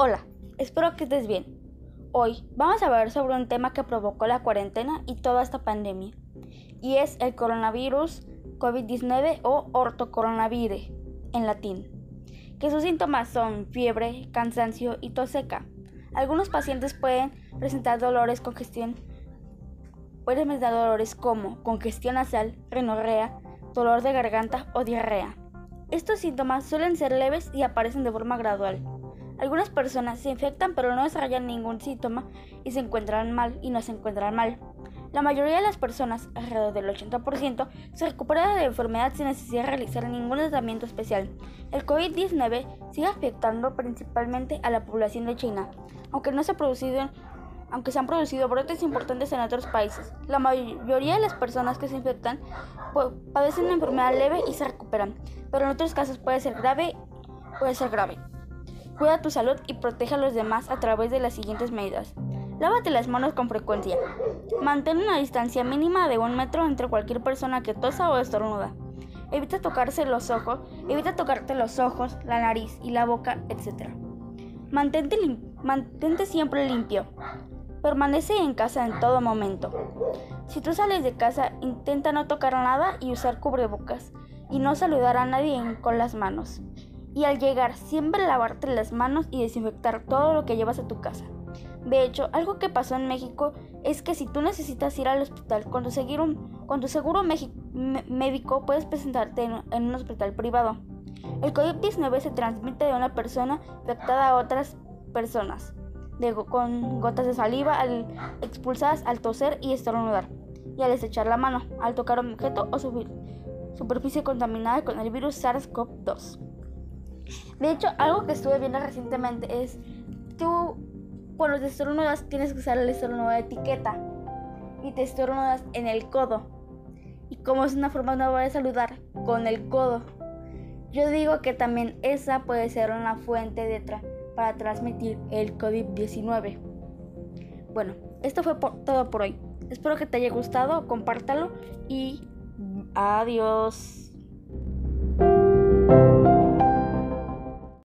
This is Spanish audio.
Hola, espero que estés bien. Hoy vamos a hablar sobre un tema que provocó la cuarentena y toda esta pandemia, y es el coronavirus COVID-19 o ortocoronavirus en latín, que sus síntomas son fiebre, cansancio y tos seca. Algunos pacientes pueden presentar dolores, congestión, pueden presentar dolores como congestión nasal, rinorrea, dolor de garganta o diarrea. Estos síntomas suelen ser leves y aparecen de forma gradual. Algunas personas se infectan pero no desarrollan ningún síntoma y se encuentran mal y no se encuentran mal. La mayoría de las personas, alrededor del 80%, se recupera de la enfermedad sin necesidad de realizar ningún tratamiento especial. El COVID-19 sigue afectando principalmente a la población de China, aunque no se aunque se han producido brotes importantes en otros países. La mayoría de las personas que se infectan padecen una enfermedad leve y se recuperan, pero en otros casos puede ser grave, puede ser grave. Cuida tu salud y protege a los demás a través de las siguientes medidas. Lávate las manos con frecuencia. Mantén una distancia mínima de un metro entre cualquier persona que tosa o estornuda. Evita tocarse los ojos, evita tocarte los ojos, la nariz y la boca, etc. Mantente, mantente siempre limpio. Permanece en casa en todo momento. Si tú sales de casa, intenta no tocar nada y usar cubrebocas y no saludar a nadie con las manos. Y al llegar, siempre lavarte las manos y desinfectar todo lo que llevas a tu casa. De hecho, algo que pasó en México es que si tú necesitas ir al hospital con tu, seguro, médico, puedes presentarte en, un hospital privado. El COVID-19 se transmite de una persona afectada a otras personas con gotas de saliva al, expulsadas al toser y estornudar, y al estrechar la mano, al tocar un objeto o subir superficie contaminada con el virus SARS-CoV-2. De hecho, algo que estuve viendo recientemente es, tú cuando te estornudas tienes que usar el estornudo de etiqueta y te estornudas en el codo. Y como es una forma nueva de saludar, con el codo. Yo digo que también esa puede ser una fuente de, para transmitir el COVID-19. Bueno, esto fue todo por hoy. Espero que te haya gustado, compártalo y adiós.